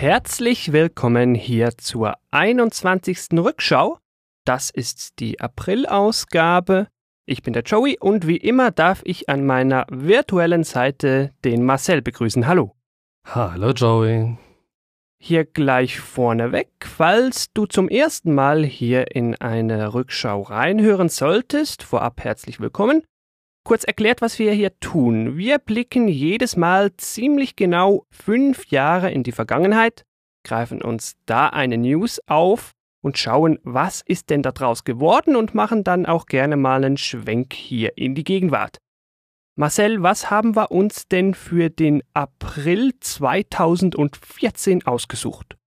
Herzlich willkommen hier zur 21. Rückschau. Das ist die April-Ausgabe. Ich bin der Joey und wie immer darf ich an meiner virtuellen Seite den Marcel begrüßen. Hallo. Hallo Joey. Hier gleich vorneweg, falls du zum ersten Mal hier in eine Rückschau reinhören solltest, vorab herzlich willkommen. Kurz erklärt, was wir hier tun. Wir blicken jedes Mal ziemlich genau fünf Jahre in die Vergangenheit, greifen uns da eine News auf und schauen, was ist denn daraus geworden und machen dann auch gerne mal einen Schwenk hier in die Gegenwart. Marcel, was haben wir uns denn für den April 2014 ausgesucht?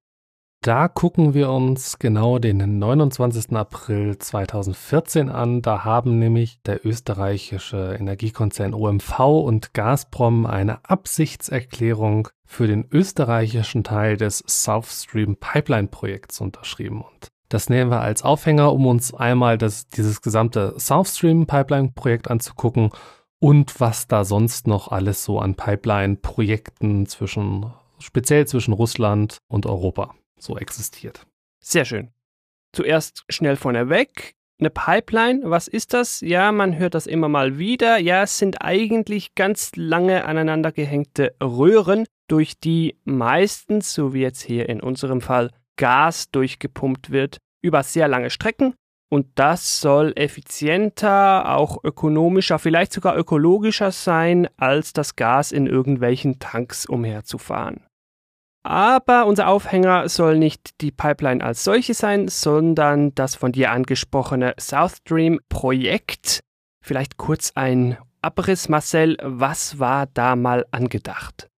Da gucken wir uns genau den 29. April 2014 an. Da haben nämlich der österreichische Energiekonzern OMV und Gazprom eine Absichtserklärung für den österreichischen Teil des South Stream Pipeline Projekts unterschrieben. Und das nehmen wir als Aufhänger, um uns einmal das, dieses gesamte South Stream Pipeline Projekt anzugucken und was da sonst noch alles so an Pipeline Projekten zwischen, speziell zwischen Russland und Europa so existiert. Sehr schön. Zuerst schnell vorneweg. Eine Pipeline, was ist das? Ja, man hört das immer mal wieder. Ja, es sind eigentlich ganz lange aneinander gehängte Röhren, durch die meistens, so wie jetzt hier in unserem Fall, Gas durchgepumpt wird über sehr lange Strecken. Und das soll effizienter, auch ökonomischer, vielleicht sogar ökologischer sein, als das Gas in irgendwelchen Tanks umherzufahren. Aber unser Aufhänger soll nicht die Pipeline als solche sein, sondern das von dir angesprochene South Stream Projekt. Vielleicht kurz ein Abriss, Marcel. Was war da mal angedacht?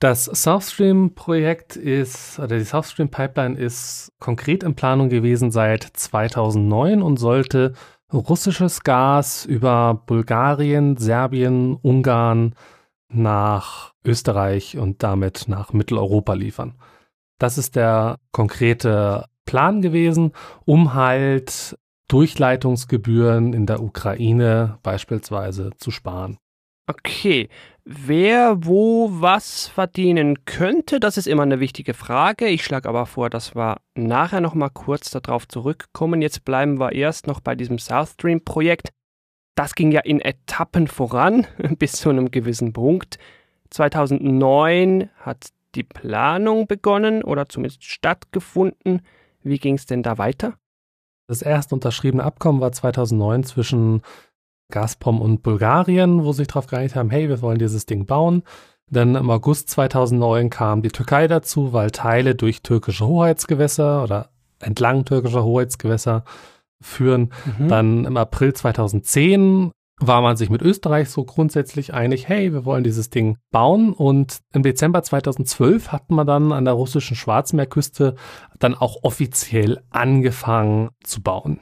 Das South Stream Projekt ist, oder die South Stream Pipeline ist konkret in Planung gewesen seit 2009 und sollte russisches Gas über Bulgarien, Serbien, Ungarn, nach Österreich und damit nach Mitteleuropa liefern. Das ist der konkrete Plan gewesen, um halt Durchleitungsgebühren in der Ukraine beispielsweise zu sparen. Okay, wer wo was verdienen könnte, das ist immer eine wichtige Frage. Ich schlage aber vor, dass wir nachher noch mal kurz darauf zurückkommen. Jetzt bleiben wir erst noch bei diesem South Stream Projekt. Das ging ja in Etappen voran bis zu einem gewissen Punkt. 2009 hat die Planung begonnen oder zumindest stattgefunden. Wie ging es denn da weiter? Das erste unterschriebene Abkommen war 2009 zwischen Gazprom und Bulgarien, wo sie sich darauf geeinigt haben, hey, wir wollen dieses Ding bauen. Dann im August 2009 kam die Türkei dazu, weil Teile durch türkische Hoheitsgewässer oder entlang türkischer Hoheitsgewässer führen. Mhm. Dann im April 2010 war man sich mit Österreich so grundsätzlich einig, hey, wir wollen dieses Ding bauen. Und im Dezember 2012 hat man dann an der russischen Schwarzmeerküste dann auch offiziell angefangen zu bauen.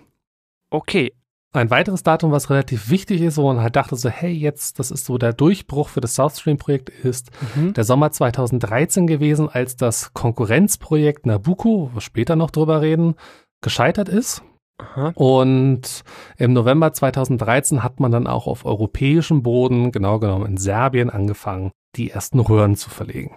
Okay. Ein weiteres Datum, was relativ wichtig ist, wo man halt dachte so, hey, jetzt, das ist so der Durchbruch für das South Stream Projekt, ist mhm. der Sommer 2013 gewesen, als das Konkurrenzprojekt Nabucco, wo wir später noch drüber reden, gescheitert ist. Aha. Und im November 2013 hat man dann auch auf europäischem Boden, genau genommen in Serbien, angefangen, die ersten Röhren zu verlegen.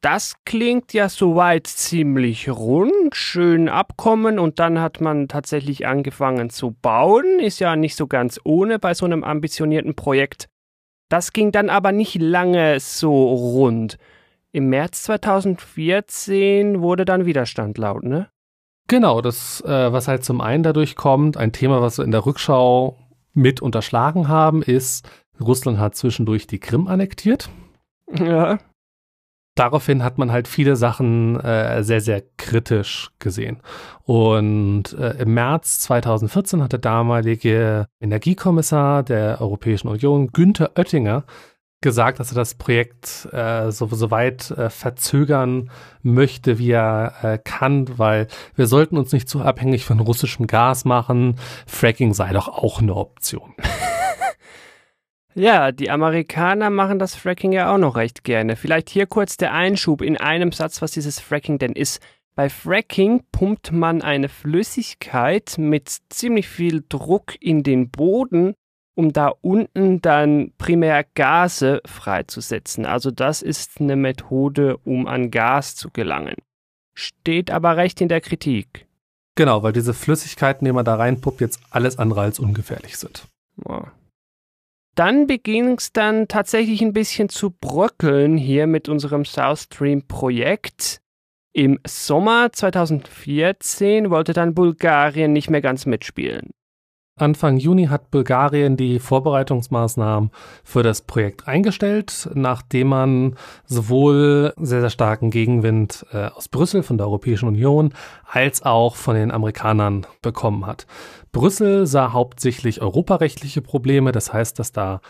Das klingt ja soweit ziemlich rund, schön abkommen und dann hat man tatsächlich angefangen zu bauen. Ist ja nicht so ganz ohne bei so einem ambitionierten Projekt. Das ging dann aber nicht lange so rund. Im März 2014 wurde dann Widerstand laut, ne? Genau, das, äh, was halt zum einen dadurch kommt, ein Thema, was wir in der Rückschau mit unterschlagen haben, ist, Russland hat zwischendurch die Krim annektiert. Ja. Daraufhin hat man halt viele Sachen äh, sehr, sehr kritisch gesehen. Und äh, im März 2014 hat der damalige Energiekommissar der Europäischen Union, Günther Oettinger, gesagt, dass er das Projekt äh, so, so weit äh, verzögern möchte, wie er äh, kann, weil wir sollten uns nicht zu abhängig von russischem Gas machen. Fracking sei doch auch eine Option. Ja, die Amerikaner machen das Fracking ja auch noch recht gerne. Vielleicht hier kurz der Einschub in einem Satz, was dieses Fracking denn ist. Bei Fracking pumpt man eine Flüssigkeit mit ziemlich viel Druck in den Boden um da unten dann primär Gase freizusetzen. Also das ist eine Methode, um an Gas zu gelangen. Steht aber recht in der Kritik. Genau, weil diese Flüssigkeiten, die man da reinpuppt, jetzt alles andere als ungefährlich sind. Ja. Dann beginnt es dann tatsächlich ein bisschen zu bröckeln hier mit unserem South Stream Projekt. Im Sommer 2014 wollte dann Bulgarien nicht mehr ganz mitspielen. Anfang Juni hat Bulgarien die Vorbereitungsmaßnahmen für das Projekt eingestellt, nachdem man sowohl sehr, sehr starken Gegenwind äh, aus Brüssel von der Europäischen Union als auch von den Amerikanern bekommen hat. Brüssel sah hauptsächlich europarechtliche Probleme, das heißt, dass da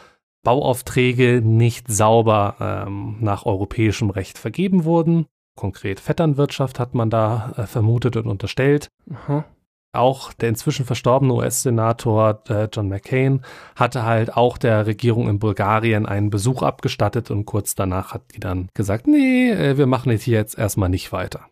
Bauaufträge nicht sauber ähm, nach europäischem Recht vergeben wurden. Konkret Vetternwirtschaft hat man da äh, vermutet und unterstellt. Aha. Auch der inzwischen verstorbene US-Senator äh, John McCain hatte halt auch der Regierung in Bulgarien einen Besuch abgestattet und kurz danach hat die dann gesagt, nee, äh, wir machen jetzt hier jetzt erstmal nicht weiter.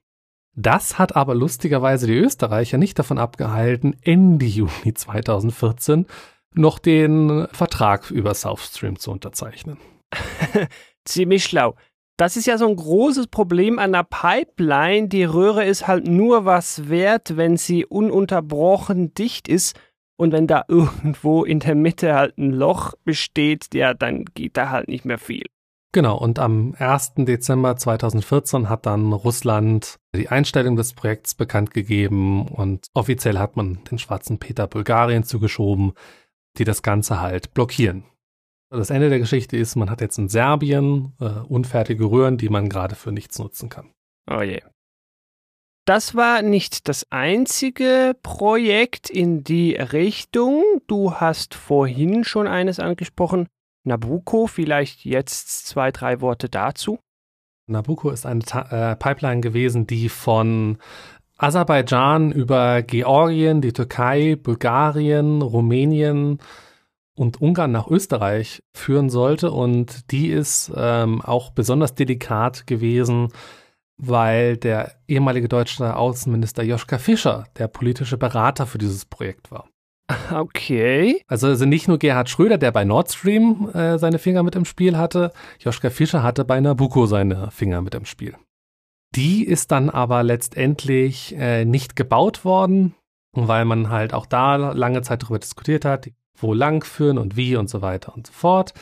Das hat aber lustigerweise die Österreicher nicht davon abgehalten, Ende Juni 2014 noch den Vertrag über South Stream zu unterzeichnen. Ziemlich schlau. Das ist ja so ein großes Problem an der Pipeline. Die Röhre ist halt nur was wert, wenn sie ununterbrochen dicht ist. Und wenn da irgendwo in der Mitte halt ein Loch besteht, ja, dann geht da halt nicht mehr viel. Genau, und am 1. Dezember 2014 hat dann Russland die Einstellung des Projekts bekannt gegeben und offiziell hat man den schwarzen Peter Bulgarien zugeschoben, die das Ganze halt blockieren. Das Ende der Geschichte ist, man hat jetzt in Serbien äh, unfertige Röhren, die man gerade für nichts nutzen kann. Oh je. Das war nicht das einzige Projekt in die Richtung. Du hast vorhin schon eines angesprochen. Nabucco, vielleicht jetzt zwei, drei Worte dazu. Nabucco ist eine Ta äh, Pipeline gewesen, die von Aserbaidschan über Georgien, die Türkei, Bulgarien, Rumänien, und Ungarn nach Österreich führen sollte. Und die ist ähm, auch besonders delikat gewesen, weil der ehemalige deutsche Außenminister Joschka Fischer der politische Berater für dieses Projekt war. Okay. Also, also nicht nur Gerhard Schröder, der bei Nord Stream äh, seine Finger mit im Spiel hatte, Joschka Fischer hatte bei Nabucco seine Finger mit im Spiel. Die ist dann aber letztendlich äh, nicht gebaut worden, weil man halt auch da lange Zeit darüber diskutiert hat. Die wo lang führen und wie und so weiter und so fort.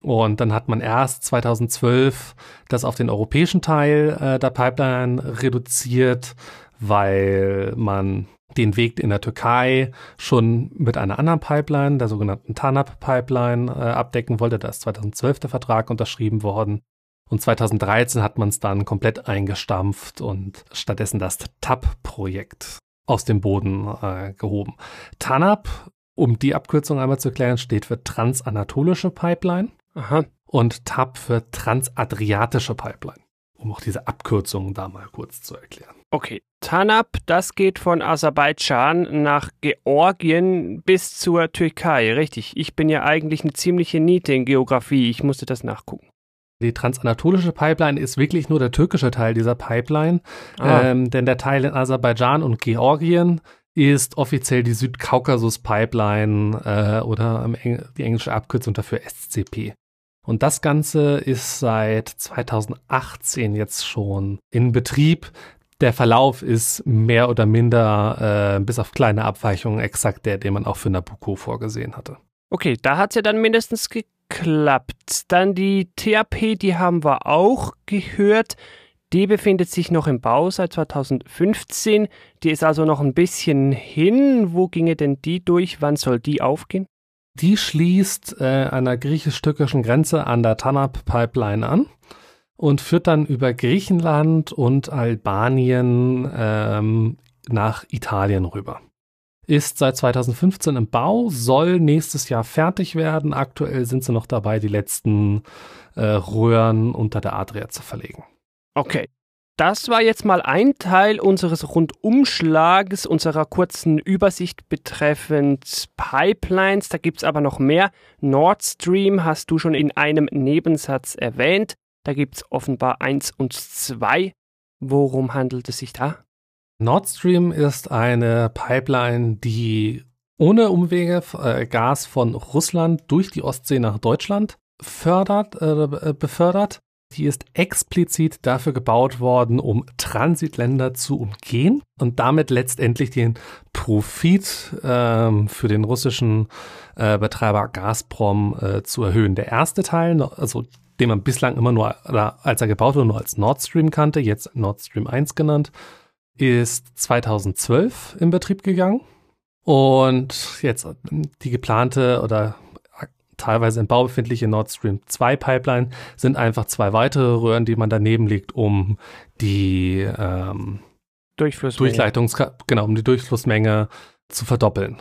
Und dann hat man erst 2012 das auf den europäischen Teil äh, der Pipeline reduziert, weil man den Weg in der Türkei schon mit einer anderen Pipeline, der sogenannten TANAP-Pipeline, äh, abdecken wollte. Da ist 2012 der Vertrag unterschrieben worden. Und 2013 hat man es dann komplett eingestampft und stattdessen das TAP-Projekt aus dem Boden äh, gehoben. TANAP um die Abkürzung einmal zu erklären, steht für Transanatolische Pipeline. Aha. Und TAP für Transadriatische Pipeline. Um auch diese Abkürzung da mal kurz zu erklären. Okay, TANAP, das geht von Aserbaidschan nach Georgien bis zur Türkei, richtig. Ich bin ja eigentlich eine ziemliche Niete in Geografie, ich musste das nachgucken. Die transanatolische Pipeline ist wirklich nur der türkische Teil dieser Pipeline, ah. ähm, denn der Teil in Aserbaidschan und Georgien ist offiziell die Südkaukasus-Pipeline äh, oder die englische Abkürzung dafür SCP. Und das Ganze ist seit 2018 jetzt schon in Betrieb. Der Verlauf ist mehr oder minder, äh, bis auf kleine Abweichungen, exakt der, den man auch für Nabucco vorgesehen hatte. Okay, da hat es ja dann mindestens geklappt. Dann die THP, die haben wir auch gehört. Die befindet sich noch im Bau seit 2015. Die ist also noch ein bisschen hin. Wo ginge denn die durch? Wann soll die aufgehen? Die schließt äh, an der griechisch-türkischen Grenze an der Tanap-Pipeline an und führt dann über Griechenland und Albanien ähm, nach Italien rüber. Ist seit 2015 im Bau, soll nächstes Jahr fertig werden. Aktuell sind sie noch dabei, die letzten äh, Röhren unter der Adria zu verlegen. Okay. Das war jetzt mal ein Teil unseres Rundumschlages, unserer kurzen Übersicht betreffend Pipelines. Da gibt es aber noch mehr. Nord Stream hast du schon in einem Nebensatz erwähnt. Da gibt es offenbar eins und zwei. Worum handelt es sich da? Nord Stream ist eine Pipeline, die ohne Umwege äh, Gas von Russland durch die Ostsee nach Deutschland fördert, äh, befördert. Die ist explizit dafür gebaut worden, um Transitländer zu umgehen und damit letztendlich den Profit ähm, für den russischen äh, Betreiber Gazprom äh, zu erhöhen. Der erste Teil, also den man bislang immer nur, als er gebaut wurde, nur als Nord Stream kannte, jetzt Nord Stream 1 genannt, ist 2012 in Betrieb gegangen. Und jetzt die geplante oder teilweise in Bau befindliche Nord Stream 2 Pipeline sind einfach zwei weitere Röhren, die man daneben legt, um die ähm, Durchleitungs genau, um die Durchflussmenge zu verdoppeln.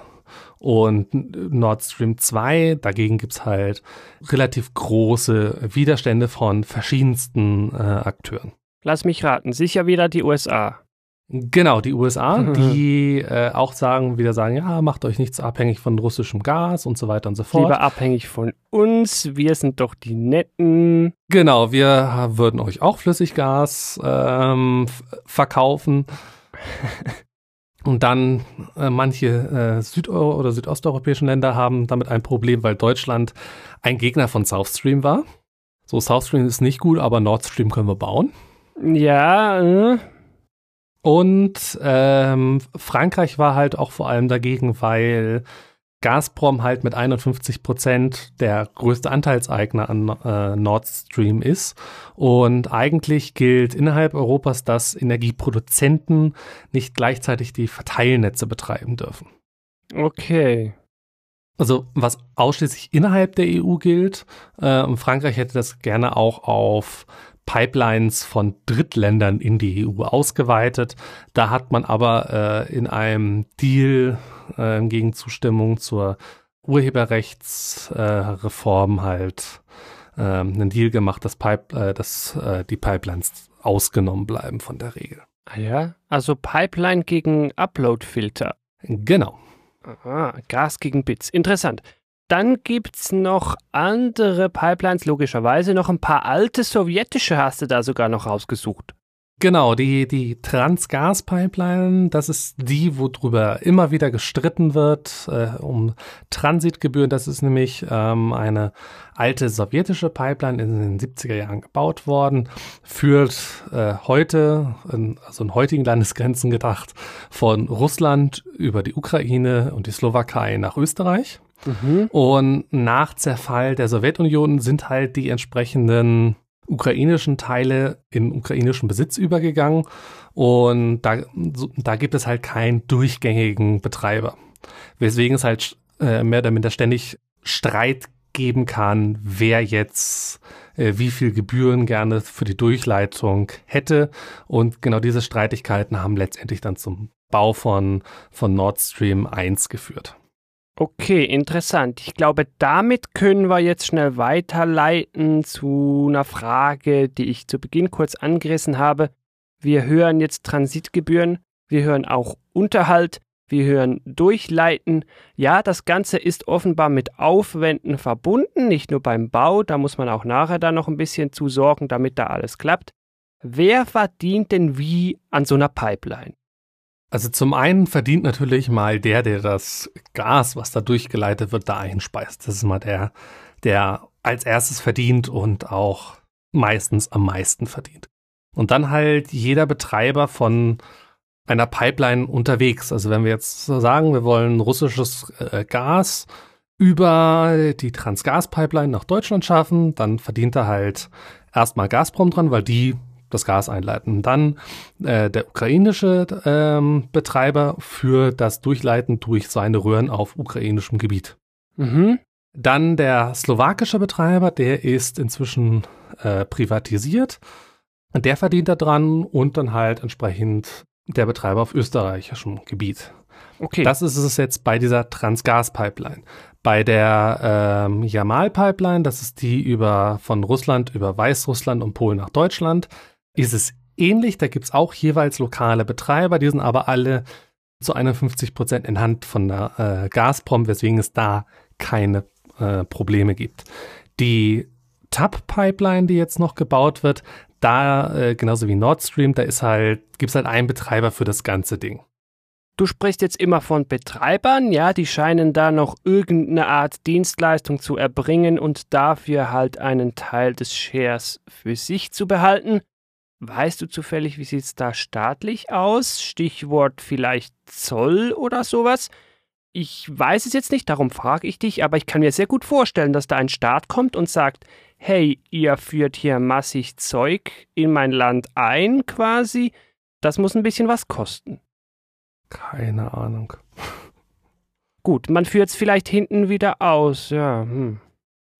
Und Nord Stream 2, dagegen gibt es halt relativ große Widerstände von verschiedensten äh, Akteuren. Lass mich raten, sicher wieder die USA. Genau, die USA, die äh, auch sagen, wieder sagen, ja, macht euch nichts abhängig von russischem Gas und so weiter und so fort. Lieber abhängig von uns, wir sind doch die Netten. Genau, wir würden euch auch Flüssiggas ähm, verkaufen. und dann äh, manche äh, südeuro- oder südosteuropäischen Länder haben damit ein Problem, weil Deutschland ein Gegner von South Stream war. So, South Stream ist nicht gut, aber Nord Stream können wir bauen. Ja, äh. Und ähm, Frankreich war halt auch vor allem dagegen, weil Gazprom halt mit 51 Prozent der größte Anteilseigner an äh, Nord Stream ist. Und eigentlich gilt innerhalb Europas, dass Energieproduzenten nicht gleichzeitig die Verteilnetze betreiben dürfen. Okay. Also was ausschließlich innerhalb der EU gilt, äh, Frankreich hätte das gerne auch auf Pipelines von Drittländern in die EU ausgeweitet. Da hat man aber äh, in einem Deal äh, gegen Zustimmung zur Urheberrechtsreform äh, halt äh, einen Deal gemacht, dass, Pipe, äh, dass äh, die Pipelines ausgenommen bleiben von der Regel. Ah ja, also Pipeline gegen Uploadfilter. Genau. Aha, Gas gegen Bits. Interessant. Dann gibt es noch andere Pipelines, logischerweise. Noch ein paar alte sowjetische hast du da sogar noch rausgesucht. Genau, die, die Transgas-Pipeline, das ist die, worüber immer wieder gestritten wird, äh, um Transitgebühren. Das ist nämlich ähm, eine alte sowjetische Pipeline in den 70er Jahren gebaut worden, führt äh, heute, in, also in heutigen Landesgrenzen gedacht, von Russland über die Ukraine und die Slowakei nach Österreich. Mhm. Und nach Zerfall der Sowjetunion sind halt die entsprechenden ukrainischen Teile in ukrainischen Besitz übergegangen. Und da, da gibt es halt keinen durchgängigen Betreiber. Weswegen es halt äh, mehr oder minder ständig Streit geben kann, wer jetzt äh, wie viel Gebühren gerne für die Durchleitung hätte. Und genau diese Streitigkeiten haben letztendlich dann zum Bau von, von Nord Stream 1 geführt. Okay, interessant. Ich glaube, damit können wir jetzt schnell weiterleiten zu einer Frage, die ich zu Beginn kurz angerissen habe. Wir hören jetzt Transitgebühren, wir hören auch Unterhalt, wir hören Durchleiten. Ja, das Ganze ist offenbar mit Aufwänden verbunden, nicht nur beim Bau, da muss man auch nachher da noch ein bisschen zu sorgen, damit da alles klappt. Wer verdient denn wie an so einer Pipeline? Also zum einen verdient natürlich mal der, der das Gas, was da durchgeleitet wird, da einspeist. Das ist mal der, der als erstes verdient und auch meistens am meisten verdient. Und dann halt jeder Betreiber von einer Pipeline unterwegs. Also wenn wir jetzt sagen, wir wollen russisches äh, Gas über die Transgas-Pipeline nach Deutschland schaffen, dann verdient er halt erstmal Gazprom dran, weil die das Gas einleiten. Dann äh, der ukrainische ähm, Betreiber für das Durchleiten durch seine Röhren auf ukrainischem Gebiet. Mhm. Dann der slowakische Betreiber, der ist inzwischen äh, privatisiert. Der verdient da dran und dann halt entsprechend der Betreiber auf österreichischem Gebiet. Okay. Das ist es jetzt bei dieser Transgas-Pipeline. Bei der ähm, Jamal-Pipeline, das ist die über von Russland über Weißrussland und Polen nach Deutschland, ist es ähnlich. Da gibt es auch jeweils lokale Betreiber, die sind aber alle zu 51 Prozent in Hand von der äh, Gazprom, weswegen es da keine äh, Probleme gibt. Die TAP-Pipeline, die jetzt noch gebaut wird, da, äh, genauso wie Nord Stream, da halt, gibt es halt einen Betreiber für das ganze Ding. Du sprichst jetzt immer von Betreibern, ja, die scheinen da noch irgendeine Art Dienstleistung zu erbringen und dafür halt einen Teil des Shares für sich zu behalten. Weißt du zufällig, wie sieht's da staatlich aus? Stichwort vielleicht Zoll oder sowas? Ich weiß es jetzt nicht, darum frage ich dich, aber ich kann mir sehr gut vorstellen, dass da ein Staat kommt und sagt, hey, ihr führt hier massig Zeug in mein Land ein, quasi. Das muss ein bisschen was kosten. Keine Ahnung. Gut, man führt es vielleicht hinten wieder aus, ja. Hm.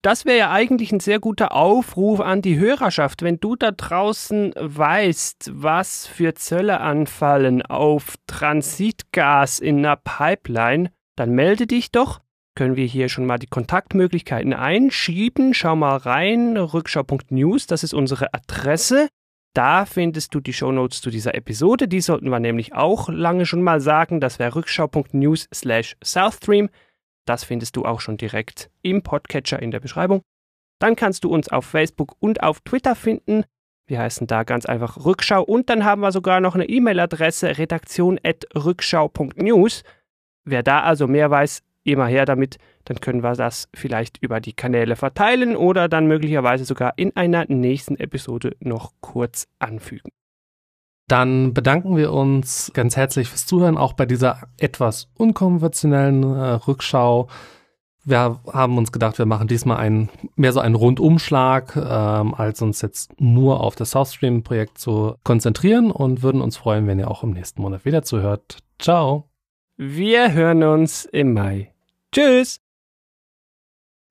Das wäre ja eigentlich ein sehr guter Aufruf an die Hörerschaft, wenn du da draußen weißt, was für Zölle anfallen auf Transitgas in einer Pipeline, dann melde dich doch. Können wir hier schon mal die Kontaktmöglichkeiten einschieben? Schau mal rein, rückschau.news, das ist unsere Adresse. Da findest du die Shownotes zu dieser Episode. Die sollten wir nämlich auch lange schon mal sagen. Das wäre rückschau.news slash Southstream. Das findest du auch schon direkt im Podcatcher in der Beschreibung. Dann kannst du uns auf Facebook und auf Twitter finden. Wir heißen da ganz einfach Rückschau und dann haben wir sogar noch eine E-Mail-Adresse redaktion.rückschau.news. Wer da also mehr weiß, immer her damit, dann können wir das vielleicht über die Kanäle verteilen oder dann möglicherweise sogar in einer nächsten Episode noch kurz anfügen. Dann bedanken wir uns ganz herzlich fürs Zuhören, auch bei dieser etwas unkonventionellen äh, Rückschau. Wir haben uns gedacht, wir machen diesmal einen, mehr so einen Rundumschlag, ähm, als uns jetzt nur auf das South Stream Projekt zu konzentrieren und würden uns freuen, wenn ihr auch im nächsten Monat wieder zuhört. Ciao. Wir hören uns im Mai. Tschüss.